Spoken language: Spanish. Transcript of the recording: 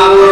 Amor.